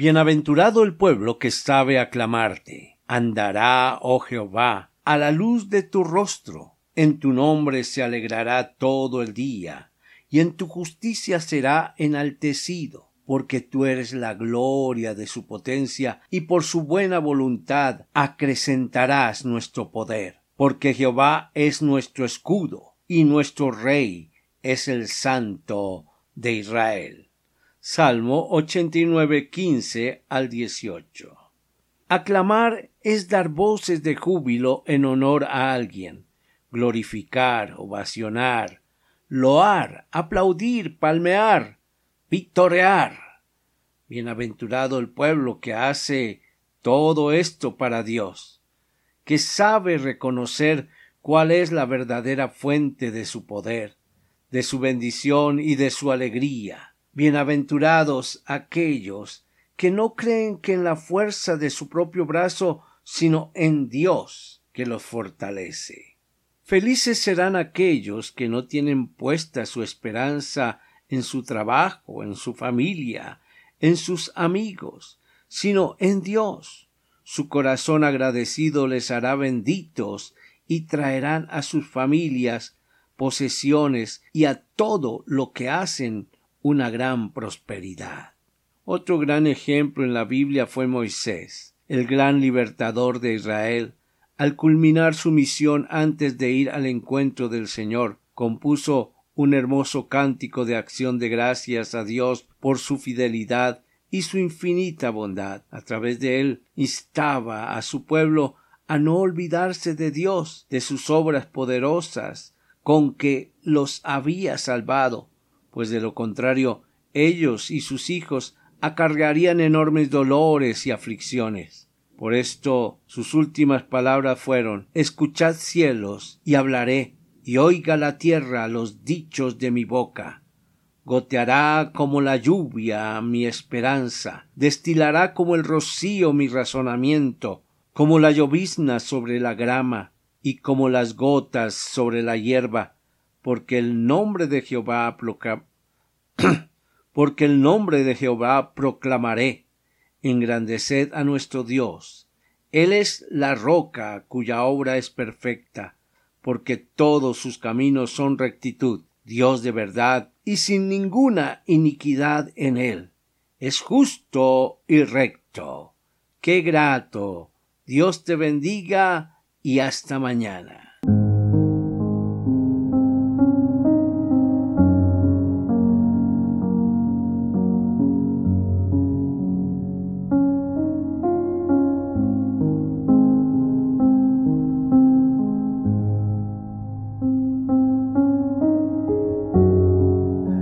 Bienaventurado el pueblo que sabe aclamarte. Andará, oh Jehová, a la luz de tu rostro. En tu nombre se alegrará todo el día, y en tu justicia será enaltecido, porque tú eres la gloria de su potencia, y por su buena voluntad acrecentarás nuestro poder. Porque Jehová es nuestro escudo, y nuestro rey es el santo de Israel. Salmo 89, 15 al 18. Aclamar es dar voces de júbilo en honor a alguien, glorificar, ovacionar, loar, aplaudir, palmear, victorear. Bienaventurado el pueblo que hace todo esto para Dios, que sabe reconocer cuál es la verdadera fuente de su poder, de su bendición y de su alegría Bienaventurados aquellos que no creen que en la fuerza de su propio brazo, sino en Dios que los fortalece. Felices serán aquellos que no tienen puesta su esperanza en su trabajo, en su familia, en sus amigos, sino en Dios. Su corazón agradecido les hará benditos y traerán a sus familias posesiones y a todo lo que hacen una gran prosperidad. Otro gran ejemplo en la Biblia fue Moisés, el gran libertador de Israel. Al culminar su misión antes de ir al encuentro del Señor, compuso un hermoso cántico de acción de gracias a Dios por su fidelidad y su infinita bondad. A través de él instaba a su pueblo a no olvidarse de Dios, de sus obras poderosas, con que los había salvado, pues de lo contrario ellos y sus hijos acargarían enormes dolores y aflicciones. Por esto sus últimas palabras fueron Escuchad cielos y hablaré, y oiga la tierra los dichos de mi boca. Goteará como la lluvia mi esperanza, destilará como el rocío mi razonamiento, como la llovizna sobre la grama, y como las gotas sobre la hierba, porque el nombre de Jehová porque el nombre de Jehová proclamaré. Engrandeced a nuestro Dios. Él es la roca cuya obra es perfecta, porque todos sus caminos son rectitud, Dios de verdad y sin ninguna iniquidad en él. Es justo y recto. Qué grato. Dios te bendiga y hasta mañana.